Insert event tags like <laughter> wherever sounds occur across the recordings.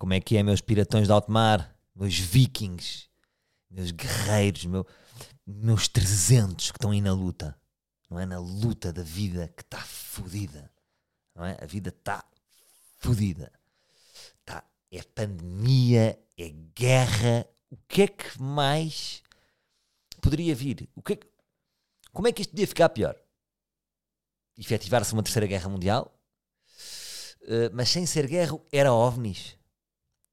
Como é que é, meus piratões de alto mar, meus vikings, meus guerreiros, meu, meus 300 que estão aí na luta, não é? Na luta da vida que está fodida, não é? A vida está fodida. Tá, é pandemia, é guerra. O que é que mais poderia vir? O que é que, como é que isto podia ficar pior? Efetivar-se uma terceira guerra mundial? Uh, mas sem ser guerra, era ovnis.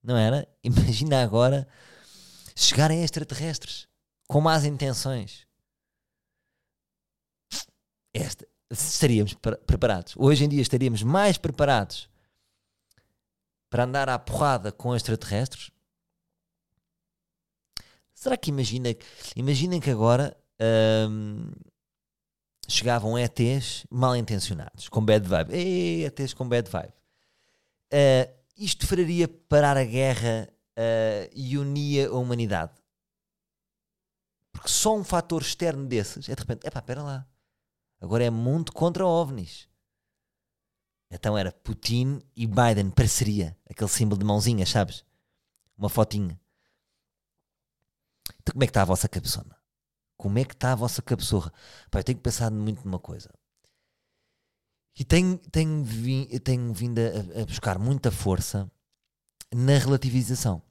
Não era? <laughs> Imagina agora chegarem extraterrestres com más intenções. Esta, estaríamos preparados. Hoje em dia estaríamos mais preparados para andar à porrada com extraterrestres? Será que imagina, imaginem que agora hum, chegavam ETs mal intencionados, com bad vibe. Ei, ETs com bad vibe. Uh, isto faria parar a guerra uh, e unia a humanidade. Porque só um fator externo desses é de repente, epá, espera lá. Agora é mundo contra ovnis. Então era Putin e Biden, parceria. Aquele símbolo de mãozinha, sabes? Uma fotinha. Então como é que está a vossa cabeçona? Como é que está a vossa cabeçorra? Pá, eu tenho pensado muito numa coisa. E tenho, tenho, tenho vindo a, a buscar muita força na relativização.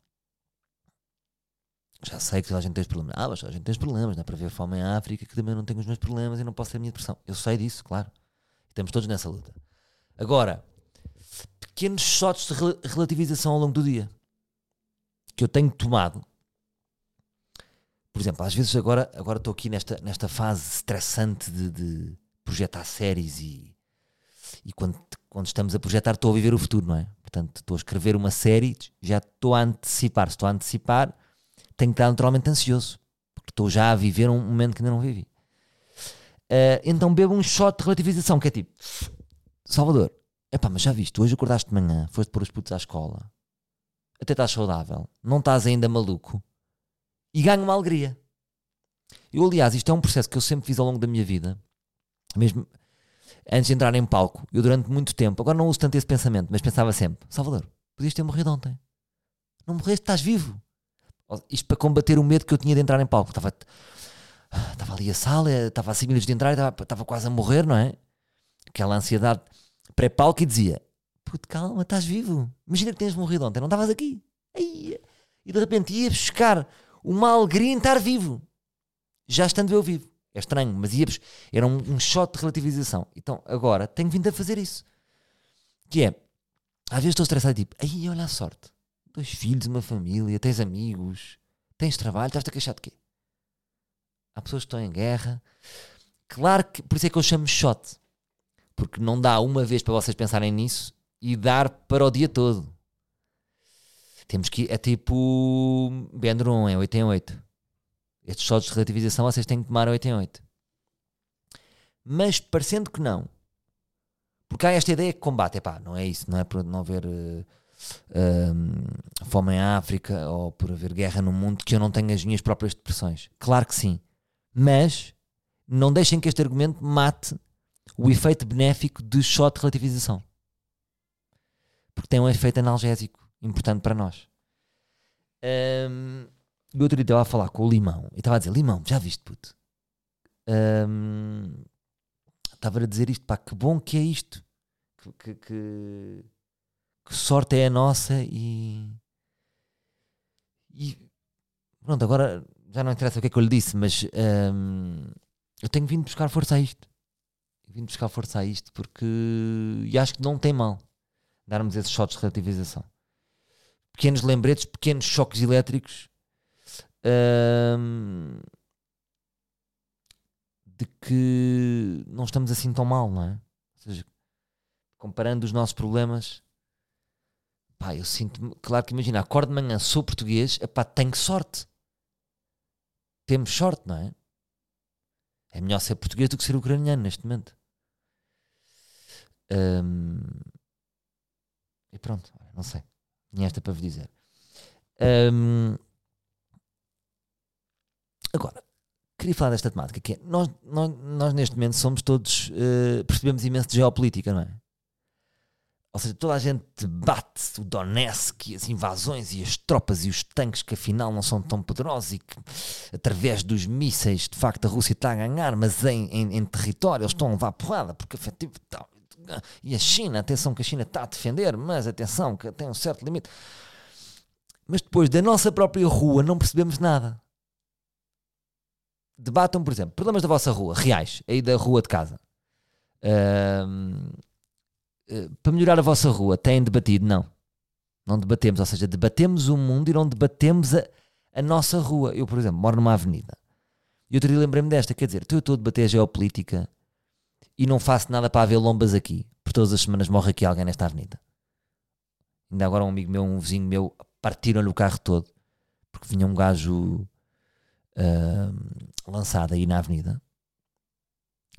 Já sei que toda a gente tem os problemas. Ah, mas a gente tem os problemas, não é para ver fome em África que também não tenho os meus problemas e não posso ter a minha depressão. Eu sei disso, claro. Estamos todos nessa luta. Agora, pequenos shots de relativização ao longo do dia que eu tenho tomado. Por exemplo, às vezes agora, agora estou aqui nesta, nesta fase estressante de, de projetar séries e, e quando, quando estamos a projetar estou a viver o futuro, não é? Portanto, estou a escrever uma série, já estou a antecipar. Se estou a antecipar, tenho que estar naturalmente ansioso, porque estou já a viver um momento que ainda não vivi. Uh, então bebo um shot de relativização, que é tipo, Salvador, epá, mas já viste, hoje acordaste de manhã, foste pôr os putos à escola, até estás saudável, não estás ainda maluco, e ganho uma alegria. Eu, aliás, isto é um processo que eu sempre fiz ao longo da minha vida, mesmo antes de entrar em palco, eu durante muito tempo, agora não uso tanto esse pensamento, mas pensava sempre, Salvador, podias ter morrido ontem. Não morreste, estás vivo. Isto para combater o medo que eu tinha de entrar em palco. Estava, estava ali a sala, estava a 5 minutos de entrar, estava, estava quase a morrer, não é? Aquela ansiedade pré-palco e dizia: Puto, calma, estás vivo. Imagina que tens morrido ontem, não estavas aqui. E de repente ia buscar uma alegria em estar vivo, já estando eu vivo. É estranho, mas era um, um shot de relativização. Então agora tenho vindo a fazer isso. Que é, às vezes estou estressado tipo, aí olha a sorte dois filhos, uma família, tens amigos, tens trabalho, estás-te a queixar de quê? Há pessoas que estão em guerra. Claro que, por isso é que eu chamo shot. Porque não dá uma vez para vocês pensarem nisso e dar para o dia todo. Temos que, é tipo Bendron, é 8 em 8. Estes shots de relativização vocês têm que tomar 8 em 8. Mas parecendo que não, porque há esta ideia que combate, epá, não é isso, não é por não haver uh, fome em África ou por haver guerra no mundo que eu não tenho as minhas próprias depressões. Claro que sim. Mas não deixem que este argumento mate o efeito benéfico de shot de relativização. Porque tem um efeito analgésico importante para nós. Um, o outro dia estava a falar com o Limão e estava a dizer: Limão, já viste, puto? Um, estava a dizer isto, pá, que bom que é isto. Que, que, que, sorte é a nossa e. E pronto, agora já não interessa o que é que eu lhe disse, mas hum, eu tenho vindo buscar força a isto. Vim buscar força a isto porque. E acho que não tem mal darmos esses shots de relativização. Pequenos lembretes, pequenos choques elétricos hum, de que não estamos assim tão mal, não é? Ou seja, comparando os nossos problemas Pá, eu sinto-me. Claro que imagina, acordo de manhã, sou português, epá, tenho sorte. Temos sorte, não é? É melhor ser português do que ser ucraniano neste momento. Um, e pronto, não sei. Tinha esta para vos dizer. Um, agora, queria falar desta temática que é, nós, nós, nós neste momento somos todos, uh, percebemos imenso de geopolítica, não é? Ou seja, toda a gente debate o Donetsk e as invasões e as tropas e os tanques que afinal não são tão poderosos e que através dos mísseis de facto a Rússia está a ganhar, mas em, em, em território eles estão a levar porrada porque efetivo tal. E a China, atenção que a China está a defender, mas atenção que tem um certo limite. Mas depois da nossa própria rua não percebemos nada. Debatam, por exemplo, problemas da vossa rua, reais, aí da rua de casa. Uh, para melhorar a vossa rua, têm debatido? Não. Não debatemos, ou seja, debatemos o mundo e não debatemos a, a nossa rua. Eu, por exemplo, moro numa avenida. E outro dia lembrei-me desta, quer dizer, eu estou a debater a geopolítica e não faço nada para haver lombas aqui. Por todas as semanas morre aqui alguém nesta avenida. Ainda agora um amigo meu, um vizinho meu, partiram-lhe o carro todo porque vinha um gajo uh, lançado aí na avenida.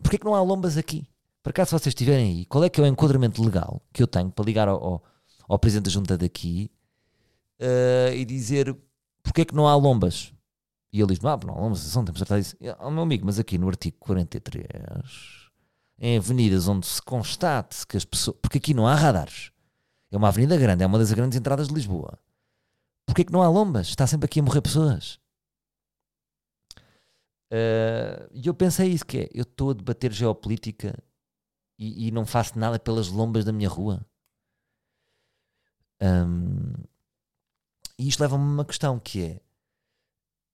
Porquê que não há lombas aqui? Para cá, se vocês estiverem aí, qual é que é o enquadramento legal que eu tenho para ligar ao, ao, ao Presidente da Junta daqui uh, e dizer porque é que não há lombas? E ele diz: Não, não há lombas, temos certeza disso. Oh, meu amigo, mas aqui no artigo 43, em avenidas onde se constate que as pessoas. Porque aqui não há radares. É uma avenida grande, é uma das grandes entradas de Lisboa. Porquê que não há lombas? Está sempre aqui a morrer pessoas. Uh, e eu pensei isso, que é, eu estou a debater geopolítica e, e, não faço nada pelas lombas da minha rua. Um, e isto leva-me a uma questão que é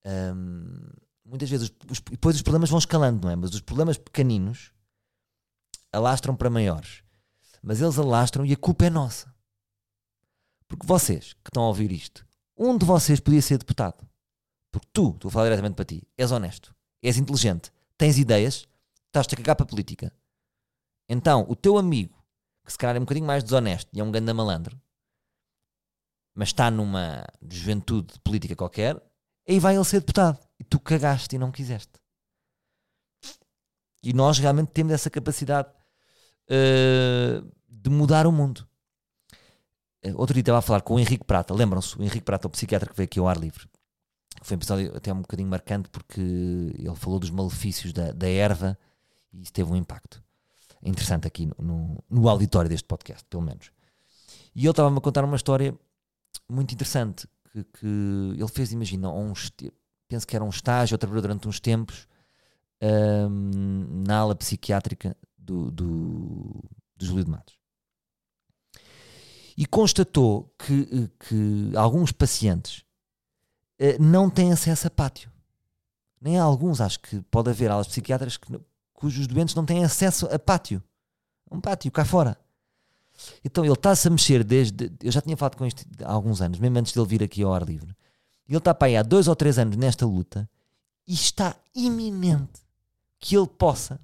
um, muitas vezes os, os, depois os problemas vão escalando, não é? Mas os problemas pequeninos alastram para maiores. Mas eles alastram e a culpa é nossa. Porque vocês que estão a ouvir isto, um de vocês podia ser deputado. Porque tu, estou a falar diretamente para ti, és honesto, és inteligente, tens ideias, estás-te a cagar para a política. Então, o teu amigo, que se calhar é um bocadinho mais desonesto e é um ganda malandro, mas está numa juventude política qualquer, aí vai ele ser deputado. E tu cagaste e não quiseste. E nós realmente temos essa capacidade uh, de mudar o mundo. Uh, outro dia estava a falar com o Henrique Prata, lembram-se? O Henrique Prata, o psiquiatra que veio aqui ao ar livre. Foi um episódio até um bocadinho marcante porque ele falou dos malefícios da, da erva e isso teve um impacto interessante aqui no, no, auditório deste podcast, pelo menos. E ele estava-me a contar uma história muito interessante que, que ele fez, imagina, um, penso que era um estágio, ou trabalhou durante uns tempos um, na ala psiquiátrica do, do, do Júlio de Matos. E constatou que, que alguns pacientes não têm acesso a pátio. Nem há alguns, acho que pode haver alas psiquiátricas cujos doentes não têm acesso a pátio. Um pátio cá fora. Então ele está-se a mexer desde. Eu já tinha falado com isto há alguns anos, mesmo antes de ele vir aqui ao ar livre. Ele está para aí há dois ou três anos nesta luta e está iminente que ele possa,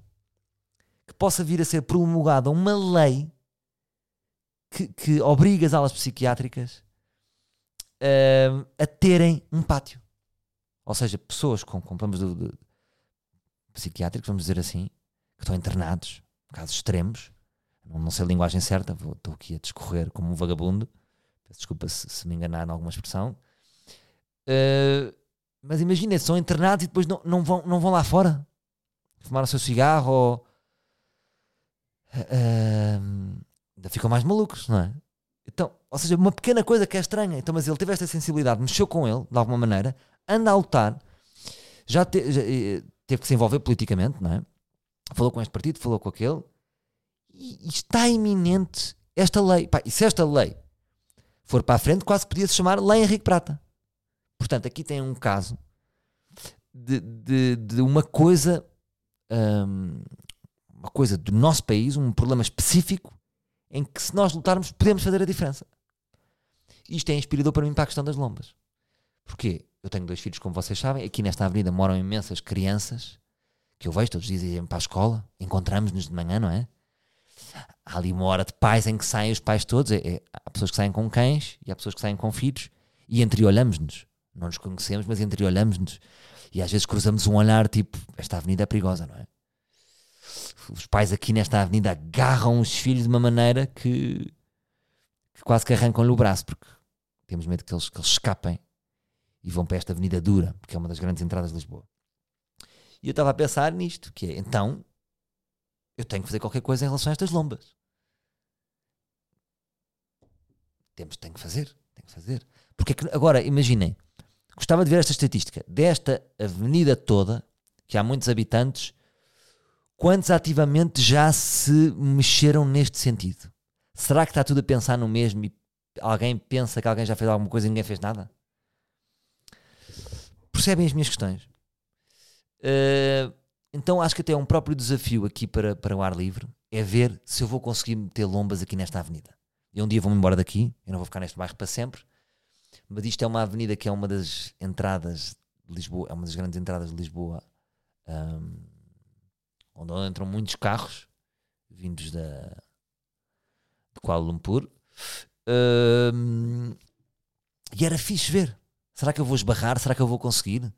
que possa vir a ser promulgada uma lei que, que obriga as alas psiquiátricas uh, a terem um pátio. Ou seja, pessoas com, com problemas de, de, psiquiátricos, vamos dizer assim, que estão internados, casos extremos, não, não sei a linguagem certa, estou aqui a discorrer como um vagabundo, desculpa se, se me enganar em alguma expressão, uh, mas imagina, são internados e depois não, não, vão, não vão lá fora fumar o seu cigarro ou. Uh, ainda ficam mais malucos, não é? Ou seja, uma pequena coisa que é estranha. Então, mas ele teve esta sensibilidade, mexeu com ele, de alguma maneira, anda a lutar, já, te, já eh, teve que se envolver politicamente, não é? Falou com este partido, falou com aquele, e, e está iminente esta lei. Pá, e se esta lei for para a frente, quase podia se chamar Lei Henrique Prata. Portanto, aqui tem um caso de, de, de uma coisa, um, uma coisa do nosso país, um problema específico, em que se nós lutarmos podemos fazer a diferença. Isto é inspirador para mim para a questão das lombas. Porquê? Eu tenho dois filhos, como vocês sabem. Aqui nesta avenida moram imensas crianças que eu vejo todos os dias irem para a escola. Encontramos-nos de manhã, não é? Há ali uma hora de pais em que saem os pais todos. É, é, há pessoas que saem com cães e há pessoas que saem com filhos e entreolhamos-nos. Não nos conhecemos, mas entreolhamos-nos. E às vezes cruzamos um olhar tipo: esta avenida é perigosa, não é? Os pais aqui nesta avenida agarram os filhos de uma maneira que, que quase que arrancam-lhe o braço, porque temos medo que eles, que eles escapem e vão para esta avenida dura, porque é uma das grandes entradas de Lisboa. E eu estava a pensar nisto, que é, então, eu tenho que fazer qualquer coisa em relação a estas lombas. temos, tem que fazer, tem que fazer. Porque é que, agora, imaginem, gostava de ver esta estatística, desta avenida toda, que há muitos habitantes, quantos ativamente já se mexeram neste sentido? Será que está tudo a pensar no mesmo e alguém pensa que alguém já fez alguma coisa e ninguém fez nada? Percebem as minhas questões? Uh, então acho que até é um próprio desafio aqui para, para o ar livre é ver se eu vou conseguir meter lombas aqui nesta avenida. E um dia vou-me embora daqui, eu não vou ficar neste bairro para sempre, mas isto é uma avenida que é uma das entradas de Lisboa, é uma das grandes entradas de Lisboa, um, onde entram muitos carros vindos da, de Kuala Lumpur. Um, e era fixe ver. Será que eu vou esbarrar? Será que eu vou conseguir?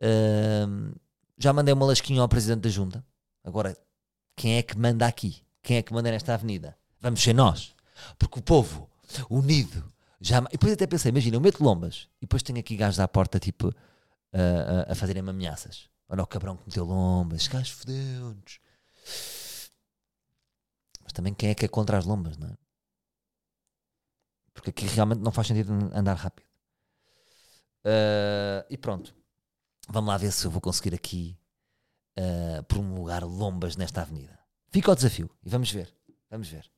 Um, já mandei uma lasquinha ao presidente da junta. Agora, quem é que manda aqui? Quem é que manda nesta avenida? Vamos ser nós. Porque o povo unido já. E depois até pensei, imagina, eu meto lombas e depois tenho aqui gajos à porta, tipo, a, a, a fazerem-me ameaças. Olha o cabrão que meteu lombas, gajo fodeu-nos. Mas também quem é que é contra as lombas, não é? Porque aqui realmente não faz sentido andar rápido. Uh, e pronto. Vamos lá ver se eu vou conseguir aqui uh, promulgar lombas nesta avenida. Fica o desafio e vamos ver. Vamos ver.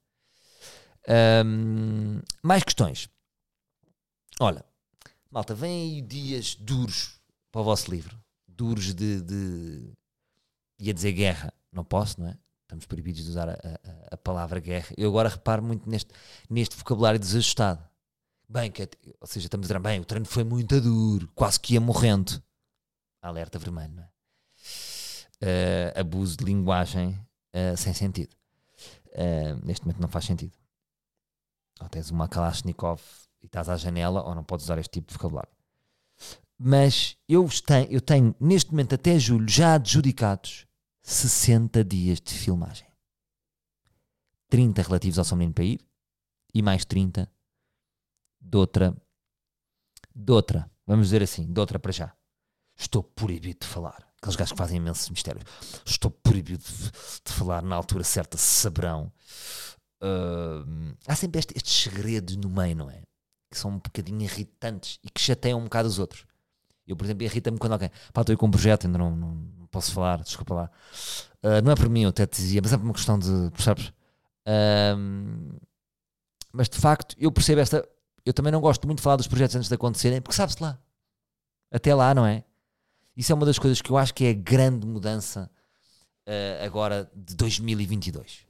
Um, mais questões. Olha, malta, vem aí dias duros para o vosso livro. Duros de, de. ia dizer guerra. Não posso, não é? Estamos proibidos de usar a, a, a palavra guerra. Eu agora reparo muito neste, neste vocabulário desajustado. Bem, que, ou seja, estamos a dizer, bem, o treino foi muito duro, quase que ia morrendo. Alerta vermelho, não é? Uh, abuso de linguagem uh, sem sentido. Uh, neste momento não faz sentido. Ou tens uma Kalashnikov e estás à janela, ou não podes usar este tipo de vocabulário. Mas eu tenho, eu tenho neste momento até julho já adjudicados 60 dias de filmagem. 30 relativos ao São Menino para ir e mais 30 de outra, de outra, vamos dizer assim, de outra para já. Estou proibido de falar. Aqueles gajos que fazem imensos mistérios. Estou proibido de, de falar na altura certa, saberão. Uh, há sempre este, estes segredos no meio, não é? Que são um bocadinho irritantes e que chateiam um bocado os outros. Eu, por exemplo, irrita-me quando alguém, pá, estou aí com um projeto, ainda não, não, não posso falar, desculpa lá. Uh, não é por mim, eu até te dizia, mas é por uma questão de, percebes? Uh, mas de facto, eu percebo esta. Eu também não gosto muito de falar dos projetos antes de acontecerem, porque sabe-se lá. Até lá, não é? Isso é uma das coisas que eu acho que é a grande mudança uh, agora de 2022.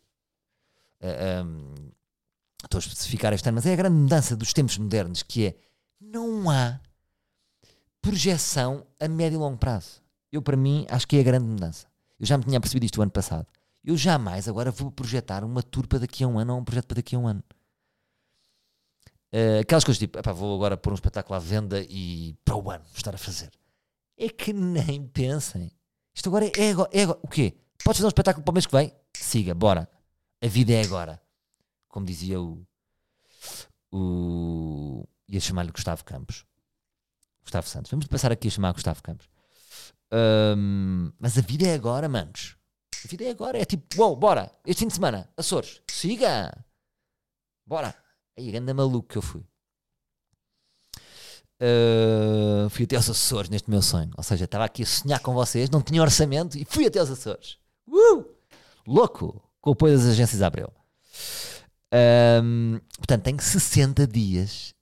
Uh, um, estou a especificar este ano, mas é a grande mudança dos tempos modernos, que é não há projeção a médio e longo prazo. Eu, para mim, acho que é a grande mudança. Eu já me tinha percebido isto o ano passado. Eu jamais agora vou projetar uma tour para daqui a um ano ou um projeto para daqui a um ano. Uh, aquelas coisas tipo, vou agora pôr um espetáculo à venda e para o ano estar a fazer é que nem pensem. Isto agora é, agora, é. O quê? Podes fazer um espetáculo para o mês que vem? Siga, bora. A vida é agora. Como dizia o. o ia chamar-lhe Gustavo Campos. Gustavo Santos. Vamos passar aqui a chamar Gustavo Campos. Um, mas a vida é agora, manos. A vida é agora. É tipo, uou, bora. Este fim de semana, Açores. Siga. Bora. Aí, grande maluco que eu fui. Uh, fui até aos Açores neste meu sonho. Ou seja, estava aqui a sonhar com vocês, não tinha orçamento e fui até aos Açores. Uh! Louco! Com o apoio das agências Abreu. Um, portanto, tenho 60 dias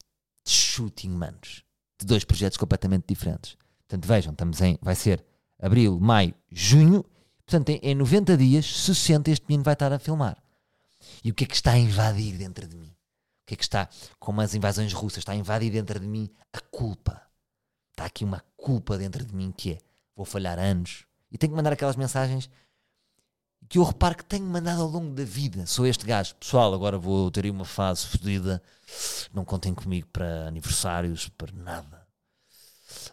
de shooting, manos. De dois projetos completamente diferentes. Portanto, vejam, estamos em. Vai ser abril, maio, junho. Portanto, em, em 90 dias, 60 este menino vai estar a filmar. E o que é que está a invadir dentro de mim? O que é que está, como as invasões russas, está a invadir dentro de mim a culpa. Está aqui uma culpa dentro de mim que é, vou falhar anos. E tenho que mandar aquelas mensagens que eu reparo que tenho mandado ao longo da vida. Sou este gajo. Pessoal, agora vou ter uma fase fodida. Não contem comigo para aniversários, para nada.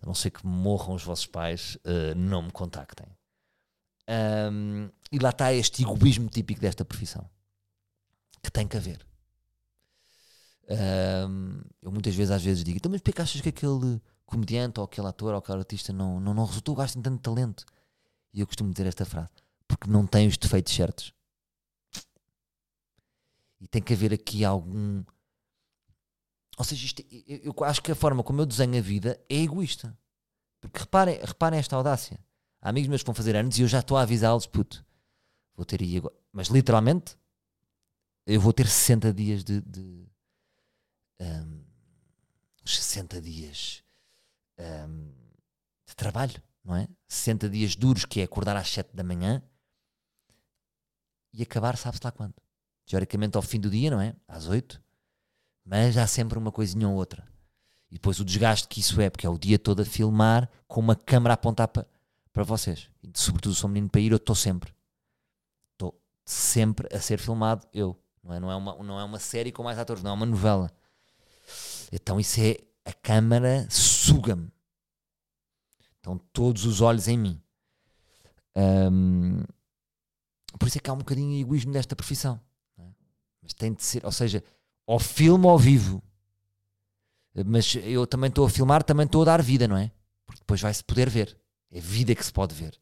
A não ser que morram os vossos pais, uh, não me contactem. Um, e lá está este egoísmo típico desta profissão. Que tem que haver. Um, eu muitas vezes às vezes digo, então mas achas que aquele comediante ou aquele ator ou aquele artista não, não, não resultou, gastem tanto talento? E eu costumo dizer esta frase, porque não tem os defeitos certos. E tem que haver aqui algum Ou seja, isto, eu, eu acho que a forma como eu desenho a vida é egoísta. Porque reparem, reparem esta audácia. Há amigos meus que vão fazer anos e eu já estou a avisá-los, puto, vou ter aí agora. Mas literalmente, eu vou ter 60 dias de. de um, 60 dias um, de trabalho, não é? 60 dias duros, que é acordar às 7 da manhã e acabar, sabe-se lá quando. Teoricamente ao fim do dia, não é? Às 8. Mas há sempre uma coisinha ou outra. E depois o desgaste que isso é, porque é o dia todo a filmar com uma câmera a apontar para, para vocês. E sobretudo, sou menino para ir, eu estou sempre. Estou sempre a ser filmado, eu. Não é, não, é uma, não é uma série com mais atores, não é uma novela. Então isso é. A câmara suga-me. Estão todos os olhos em mim. Um, por isso é que há um bocadinho de egoísmo desta profissão. É? Mas tem de ser, ou seja, ou filme ao vivo. Mas eu também estou a filmar, também estou a dar vida, não é? Porque depois vai-se poder ver. É vida que se pode ver.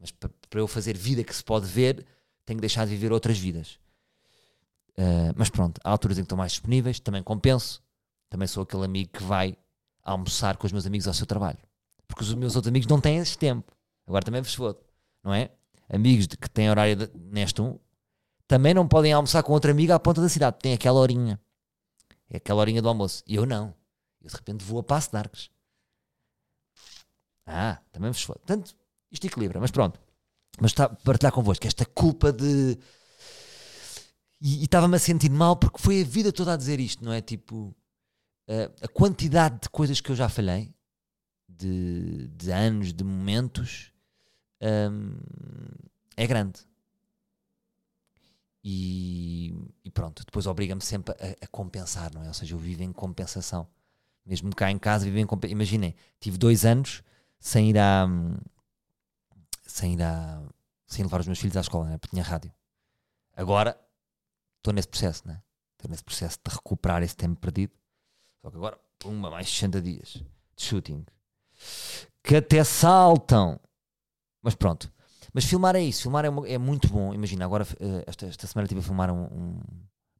Mas para, eu fazer vida que se pode ver, tenho que deixar de viver outras vidas. Uh, mas pronto, há alturas em que estou mais disponíveis, também compenso. Também sou aquele amigo que vai almoçar com os meus amigos ao seu trabalho. Porque os meus outros amigos não têm esse tempo. Agora também vos fodo, não é? Amigos de, que têm horário de, neste um também não podem almoçar com outra amiga à ponta da cidade. Tem aquela horinha. É aquela horinha do almoço. E eu não. Eu de repente vou a passo de arcos. Ah, também vos foda. Portanto, isto equilibra, mas pronto. Mas está a partilhar convosco esta culpa de. E estava-me a sentir mal porque foi a vida toda a dizer isto, não é? Tipo, a, a quantidade de coisas que eu já falhei, de, de anos, de momentos, um, é grande. E, e pronto, depois obriga-me sempre a, a, compensar, não é? Ou seja, eu vivo em compensação. Mesmo cá em casa, vivo em compensação. Imaginem, tive dois anos sem ir a. sem ir a. sem levar os meus filhos à escola, né? porque tinha rádio. Agora estou nesse processo, né? Estou nesse processo de recuperar esse tempo perdido. Só que agora, pumba, mais 60 dias de shooting. Que até saltam. Mas pronto. Mas filmar é isso, filmar é, é muito bom. Imagina, agora eh, esta, esta semana estive a filmar um, um,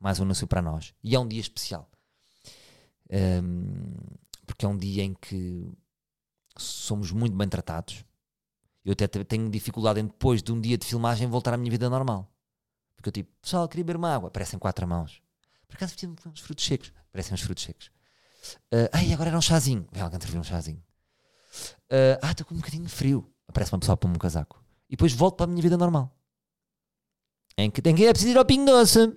mais um anúncio para nós. E é um dia especial. Um, porque é um dia em que somos muito bem tratados. Eu até tenho dificuldade em depois de um dia de filmagem voltar à minha vida normal. Porque eu tipo, pessoal, queria beber uma água. Parecem quatro mãos. Por acaso tinha uns frutos secos. Parecem uns frutos secos. Uh, ai, agora era um chazinho. Vem alguém servir um chazinho. Uh, ah, estou com um bocadinho de frio. Aparece uma pessoa para um casaco. E depois volto para a minha vida normal. Em que tem que é preciso ir ao Pingo Doce.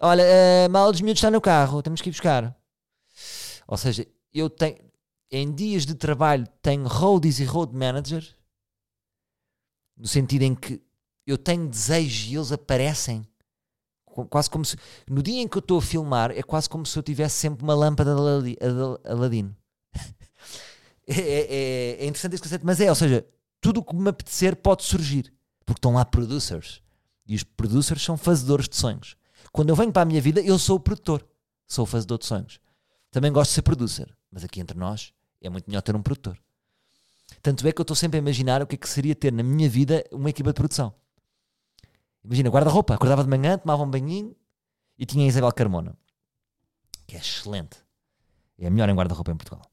Olha, uh, mal dos miúdos está no carro. Temos que ir buscar. Ou seja, eu tenho em dias de trabalho tenho roadies e road managers, no sentido em que eu tenho desejos e eles aparecem. Quase como se. No dia em que eu estou a filmar, é quase como se eu tivesse sempre uma lâmpada de Aladino. É, é, é, interessante esse conceito, mas é, ou seja, tudo o que me apetecer pode surgir. Porque estão lá producers. E os producers são fazedores de sonhos. Quando eu venho para a minha vida, eu sou o produtor. Sou o fazedor de sonhos. Também gosto de ser producer. Mas aqui entre nós, é muito melhor ter um produtor. Tanto é que eu estou sempre a imaginar o que é que seria ter na minha vida uma equipa de produção. Imagina, guarda-roupa, acordava de manhã, tomava um banhinho e tinha a Isabel Carmona, que é excelente. É a melhor em guarda-roupa em Portugal.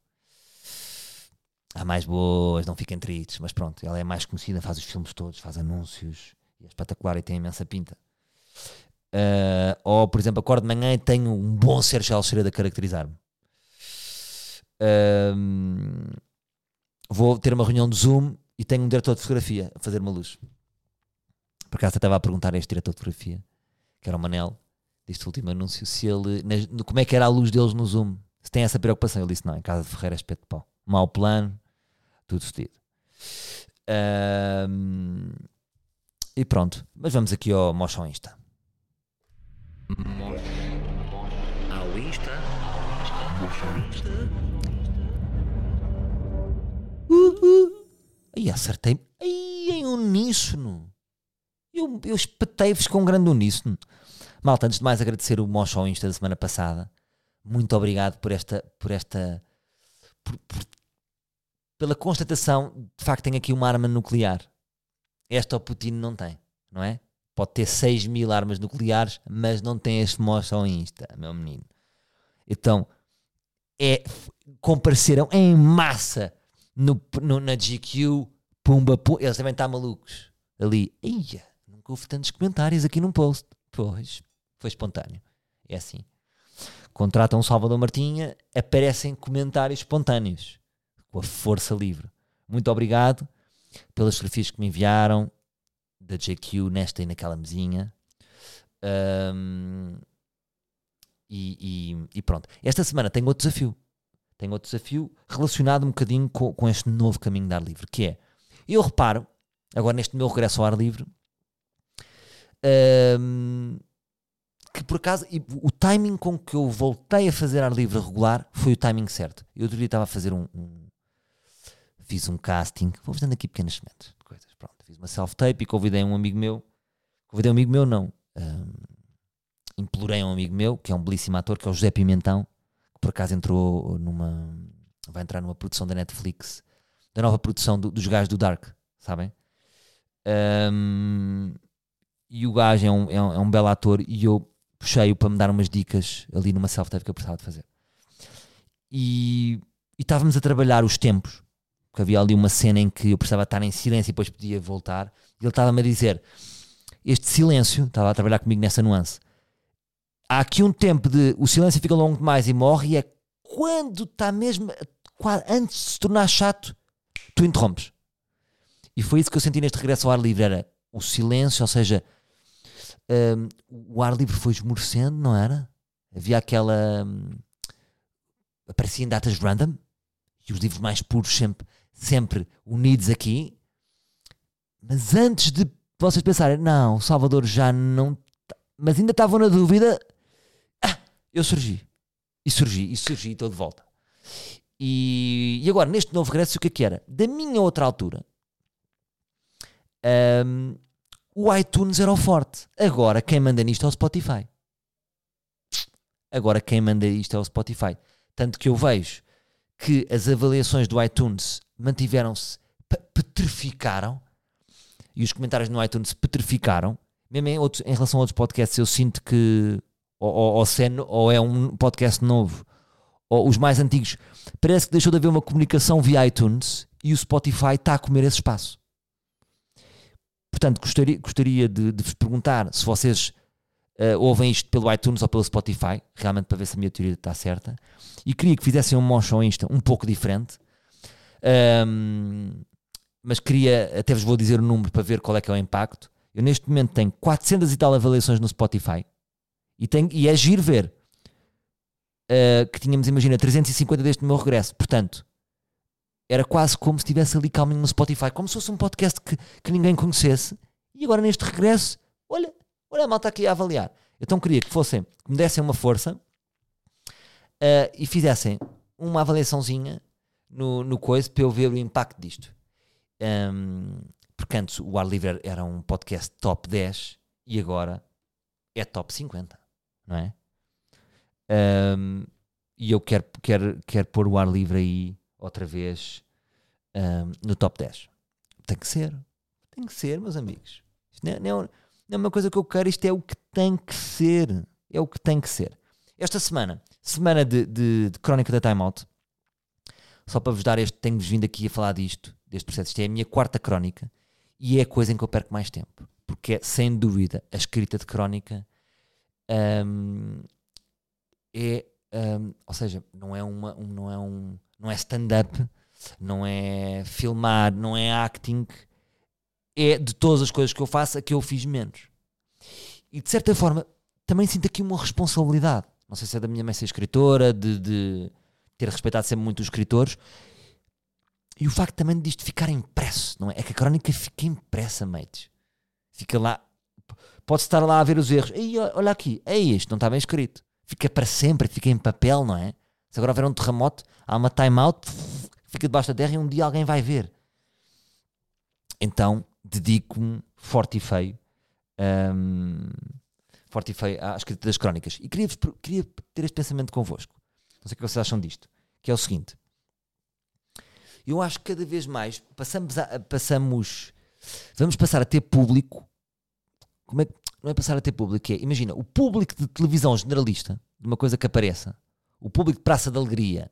Há mais boas, não fiquem tristes, mas pronto, ela é mais conhecida, faz os filmes todos, faz anúncios, é espetacular e tem imensa pinta. Uh, ou, por exemplo, acordo de manhã e tenho um bom Sérgio Alceredo a caracterizar-me. Um, vou ter uma reunião de Zoom e tenho um diretor de fotografia a fazer uma luz. Por acaso estava a perguntar a este diretor de fotografia, que era o Manel, deste último anúncio, se ele, como é que era a luz deles no Zoom. Se tem essa preocupação. Ele disse: não, em casa de Ferreira é espeto de pau. Mau plano, tudo fedido. Um, e pronto. Mas vamos aqui ao Mosh ao Insta. Ao Insta. Mosh ao Insta. Uh, uh. Aí acertei aí em uníssono. Eu, eu espetei-vos com um grande uníssono. Malta, antes de mais agradecer o Mocho Insta da semana passada. Muito obrigado por esta. Por esta por, por, pela constatação de facto tem aqui uma arma nuclear. Esta o Putin não tem, não é? Pode ter 6 mil armas nucleares, mas não tem este Mocho ao Insta, meu menino. Então, é, compareceram em massa no, no- na GQ, pumba, pumba. Eles também estão malucos. Ali, Ia, nunca houve tantos comentários aqui num post. Pois, foi espontâneo. É assim. Contratam o Salvador Martinha, aparecem comentários espontâneos. Com a força livre. Muito obrigado pelas fotografias que me enviaram da JQ nesta e naquela mesinha. Ahm, e, e- e pronto. Esta semana tenho outro desafio. Tenho outro desafio relacionado um bocadinho com, com este novo caminho de ar livre, que é, eu reparo, agora neste meu regresso ao ar livre, ahm, que por acaso, o timing com que eu voltei a fazer ar livre regular foi o timing certo. Eu outro dia estava a fazer um, um- fiz um casting, vou fazendo aqui pequenas sementes de coisas, pronto, fiz uma self-tape e convidei um amigo meu, convidei um amigo meu não, ahm, implorei a um amigo meu, que é um belíssimo ator, que é o José Pimentão, que por acaso entrou numa, vai entrar numa produção da Netflix, da nova produção do- dos gajos do Dark, sabem? Ahm, e o gajo é um, é, um, é um belo ator e eu puxei-o para me dar umas dicas ali numa self-tape que eu precisava de fazer. E, e estávamos a trabalhar os tempos, porque havia ali uma cena em que eu precisava estar em silêncio e depois podia voltar, e ele estava-me a dizer, este silêncio, estava a trabalhar comigo nessa nuance, há aqui um tempo de o silêncio fica longo demais e morre, e é quando está mesmo, antes de se tornar chato, tu interrompes. E foi isso que eu senti neste regresso ao ar livre, era o silêncio, ou seja, hum, o ar livre foi esmorecendo, não era? Havia aquela... hum, aparecia em datas random, e os livros mais puros sempre, sempre unidos aqui. Mas antes de vocês pensarem, não, Salvador já não... tá- Mas ainda estavam na dúvida, ah, eu surgi. E surgi, e surgi e estou de volta. E, e agora, neste novo regresso, o que é que era? Da minha outra altura, hum, o iTunes era o forte. Agora, quem manda nisto é o Spotify. Agora, quem manda isto é o Spotify. Tanto que eu vejo que as avaliações do iTunes mantiveram-se, pe- petrificaram, e os comentários no iTunes petrificaram. Mesmo em, outros- em relação a outros podcasts, eu sinto que ou, ou, é, ou é um podcast novo, ou os mais antigos, parece que deixou de haver uma comunicação via iTunes e o Spotify está a comer esse espaço. Portanto, gostaria, gostaria de, de vos perguntar se vocês eh, ouvem isto pelo iTunes ou pelo Spotify, realmente para ver se a minha teoria está certa. E queria que fizessem um motion Insta um pouco diferente. Ahm, mas queria, até vos vou dizer o número para ver qual é que é o impacto. Eu neste momento tenho 400 e tal avaliações no Spotify e, tenho, e é giro ver uh, que tínhamos, imagina, 350 deste meu regresso. Portanto, era quase como se estivesse ali calminho no Spotify, como se fosse um podcast que, que ninguém conhecesse. E agora neste regresso, olha, olha a malta aqui a avaliar. Então queria que fossem, que me dessem uma força uh, e fizessem uma avaliaçãozinha no, no coisa para eu ver o impacto disto. Um, porque antes o Ar Livre era um podcast top 10 e agora é top 50, não é? Um, e eu quero, quero, quero pôr o ar livre aí outra vez um, no top 10. Tem que ser, tem que ser, meus amigos. Isto não é, não, é, não é uma coisa que eu quero, isto é o que tem que ser. É o que tem que ser. Esta semana, semana de, de, de crónica da Time Out, só para vos dar este, tenho-vos vindo aqui a falar disto, deste processo. Isto é a minha quarta crónica e é a coisa em que eu perco mais tempo. Porque é, sem dúvida, a escrita de crónica hum, é, hum, ou seja, não é uma, um- não é um, não é stand-up, não é filmar, não é acting, é de todas as coisas que eu faço a que eu fiz menos. E de certa forma também sinto aqui uma responsabilidade. Não sei se é da minha mãe ser escritora, de, de ter respeitado sempre muito os escritores. E o facto também disto ficar impresso, não é? É que a crónica fica impressa, mates. Fica lá. Pode estar lá a ver os erros. Ei, olha aqui, é isto, não está bem escrito. Fica para sempre, fica em papel, não é? Se agora houver um terremoto, há uma time-out, fica debaixo da terra e um dia alguém vai ver. Então, dedico-me forte e feio. hum, forte e feio à escrita das crónicas. E queria, queria ter este pensamento convosco. Não sei o que vocês acham disto. Que é o seguinte. Eu acho que cada vez mais passamos a, passamos vamos passar a ter público como é que não é passar a ter público é, imagina, o público de televisão generalista de uma coisa que apareça o público de Praça da Alegria,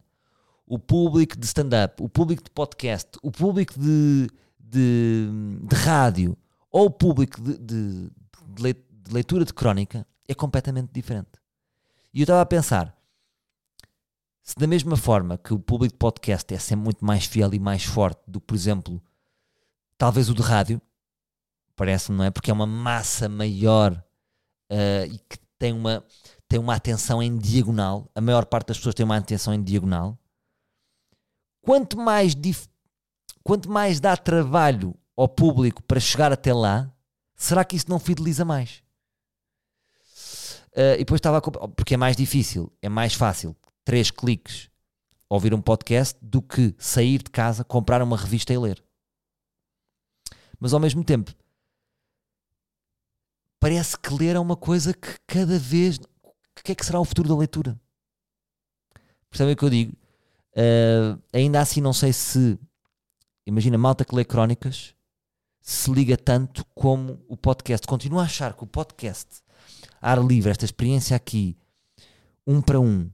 o público de stand-up, o público de podcast, o público de, de, de rádio ou público de, de, de lei- de leitura de crónica é completamente diferente. E eu estava a pensar, se da mesma forma que o público de podcast é sempre muito mais fiel e mais forte do que, por exemplo, talvez o de rádio, parece-me, não é? Porque é uma massa maior ah, e que tem uma, tem uma atenção em diagonal. A maior parte das pessoas tem uma atenção em diagonal. Quanto mais, dif- quanto mais dá trabalho ao público para chegar até lá, será que isso não fideliza mais? Ah, e depois estava a porque é mais difícil, é mais fácil, três cliques, ouvir um podcast do que sair de casa, comprar uma revista e ler. Mas ao mesmo tempo, parece que ler é uma coisa que cada vez. O que é que será o futuro da leitura? Percebem o que eu digo? Ah, ainda assim, não sei se. Imagina, malta que lê crónicas se liga tanto como o podcast. Continuo a achar que o podcast, ar livre, esta experiência aqui, um para um,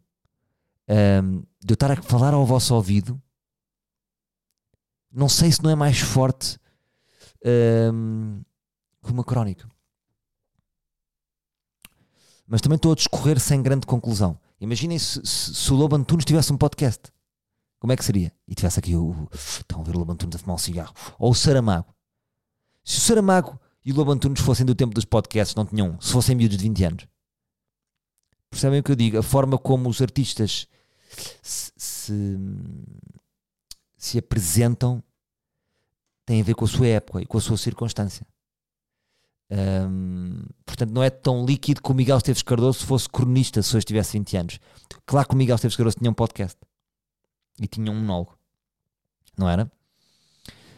ahm, de eu estar a falar ao vosso ouvido, não sei se não é mais forte ahm, que uma crónica. Mas também estou a discorrer sem grande conclusão. Imaginem se, se, se o Lobo Antunes tivesse um podcast. Como é que seria? E tivesse aqui o. Estão a ver o Lobo a fumar um cigarro. Ou o Saramago. Se o Saramago e o Lobo fossem do tempo dos podcasts, não tinham. Se fossem miúdos de 20 anos. Percebem o que eu digo? A forma como os artistas se, se, se apresentam tem a ver com a sua época e com a sua circunstância. Portanto, não é tão líquido que o Miguel Esteves Cardoso se fosse cronista se hoje tivesse 20 anos. Claro que o Miguel Esteves Cardoso tinha um podcast e tinha um monólogo, não era?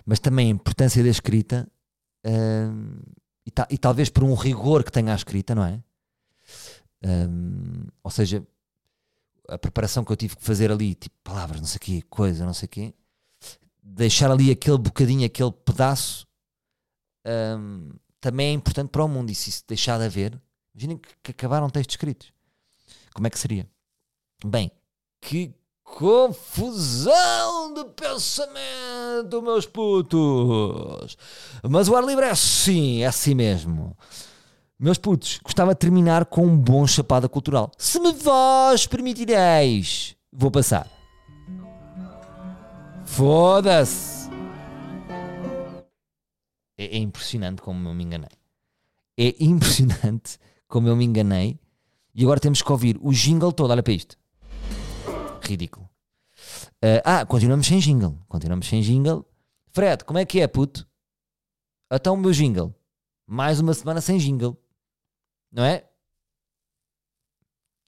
Mas também a importância da escrita hum, e, ta- e talvez por um rigor que tenha a escrita, não é? Hum, ou seja, a preparação que eu tive que fazer ali, tipo palavras, não sei o quê, coisa, não sei o quê, deixar ali aquele bocadinho, aquele pedaço, hum, também é importante para o mundo. E se isso deixar de haver, imaginem que, que acabaram textos escritos. Como é que seria? Bem, que confusão de pensamento, meus putos! Mas o ar livre é assim, é assim mesmo. Meus putos, gostava de terminar com um bom chapada cultural. Se me vós permitireis, vou passar. Foda-se! É, é impressionante como eu me enganei. É impressionante como eu me enganei. E agora temos que ouvir o jingle todo. Olha para isto. Ridículo. Ah, ah, continuamos sem jingle. Continuamos sem jingle. Fred, como é que é, puto? Então o meu jingle. Mais uma semana sem jingle. Não é?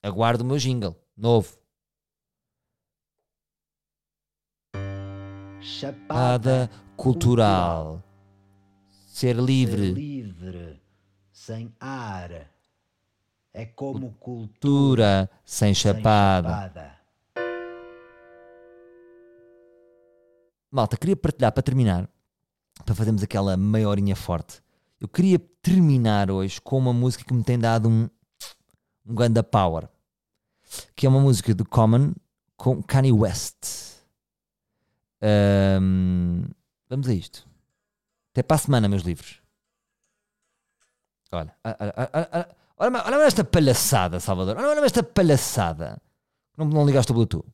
Aguardo o meu jingle. Novo. Chapada cultural. Ser Ser livre. livre, sem ar. É como cultura Cultura sem sem chapada. chapada. Malta, queria partilhar para terminar, para fazermos aquela meia horinha forte. Eu queria terminar hoje com uma música que me tem dado um, um ganda power, que é uma música do Common com Kanye West. Ahm, vamos a isto. Até para a semana, meus livros. Olha, olha, olha, olha, olha, olha, olha esta palhaçada, Salvador. Olha, olha esta palhaçada. Não, não ligaste o Bluetooth.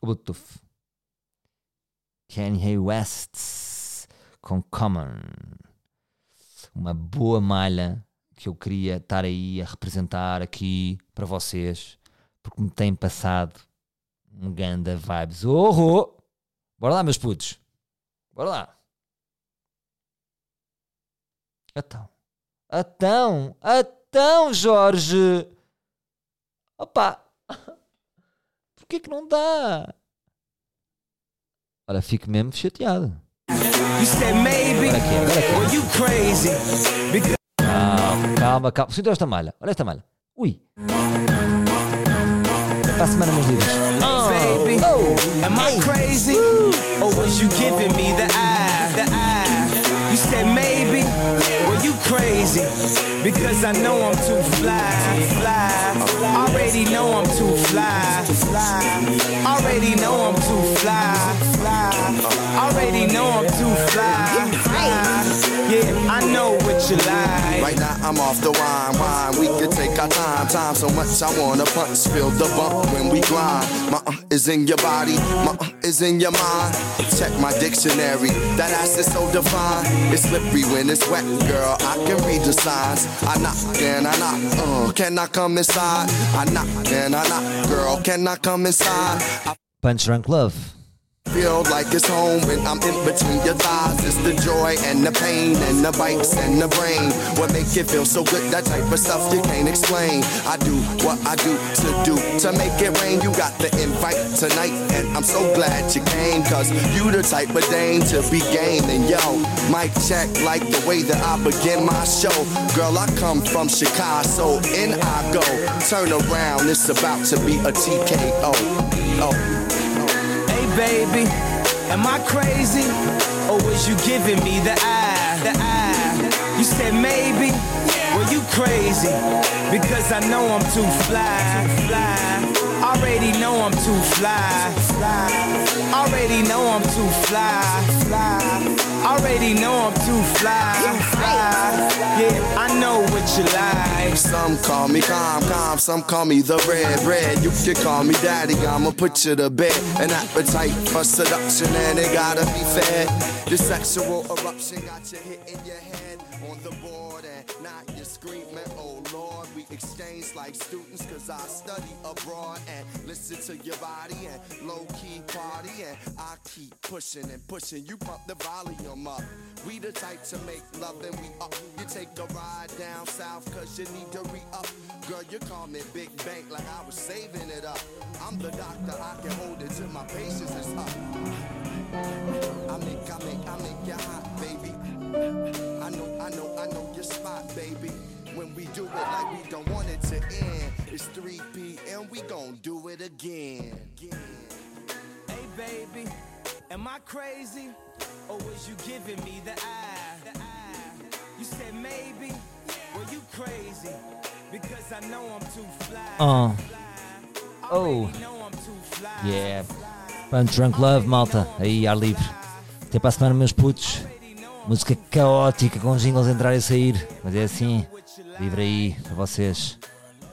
O Bluetooth. Kanye West com Common. Uma boa malha que eu queria estar aí a representar aqui para vocês, porque me tem passado um ganda vibes. Oh, oh. Bora lá, meus putos. Bora lá. Então. Então. Então, Jorge. Opa. <laughs> Porquê que não dá? Olha, fico mesmo chateado. You said maybe. Agora aqui, agora aqui. Calma, calma, calma. Sinto esta malha. Olha esta malha. Ui. Até para a semana, meus livros. baby, Oh. am I crazy? Or was you giving me the eye? The eye. You said maybe. Well, you crazy. Because I know I'm too fly. fly. Already know I'm too fly. fly. Already know I'm too fly. Fly. Already know I'm too fly. fly. Yeah, I know what you like. Right now I'm off the wine, wine. We can take our time, time so much I wanna punch. Feel the bump when we grind. My uh is in your body, my uh is in your mind. Check my dictionary, that ass is so defined. It's slippery when it's wet, girl. I can read the signs. I knock and I knock, uh, can I come inside? I knock and I knock, girl. Can I come inside? I Punch Drunk Love. Feel like it's home when I'm in between your thighs. It's the joy and the pain and the bites and the brain. What make it feel so good? That type of stuff you can't explain. I do what I do to do to make it rain. You got the invite tonight, and I'm so glad you came. Cause you the type of dame to be game. And yo, mic check like the way that I begin my show. Girl, I come from Chicago, in I go. Turn around, it's about to be a TKO. Oh. Baby, am I crazy? Or was you giving me the eye? The eye. You said maybe? Well, you crazy. Because I know I'm too fly. fly. Already know I'm too fly. Already know I'm too fly. Already know I'm too fly. Yeah, I know what you like. Some call me calm, calm, some call me the red, red. You can call me daddy, I'ma put you to bed. An appetite for seduction, and it gotta be fed. The sexual eruption got you hitting your head on the board, and now you're screaming, oh Exchange like students, cause I study abroad and listen to your body and low key party. And I keep pushing and pushing, you pump the volume up. We the type to make love and we up. You take a ride down south cause you need to re up. Girl, you call me Big Bank like I was saving it up. I'm the doctor, I can hold it till my patience is up. Crazy? Or was you giving me the eye? The eye. You said maybe? Well, you crazy. Because I know I'm too fly. Oh, fly. Oh. Yeah. Punch Drunk Love, malta. Aí, ar livre. Até para a semana, meus putos. Música caótica, com jingles a entrar e sair. Mas é assim. Livre aí, para vocês.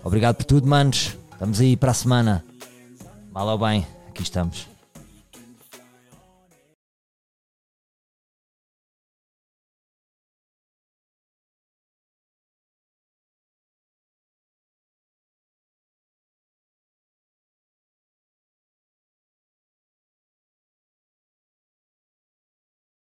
Obrigado por tudo, manos. Estamos aí para a semana. Mal ou bem, aqui estamos.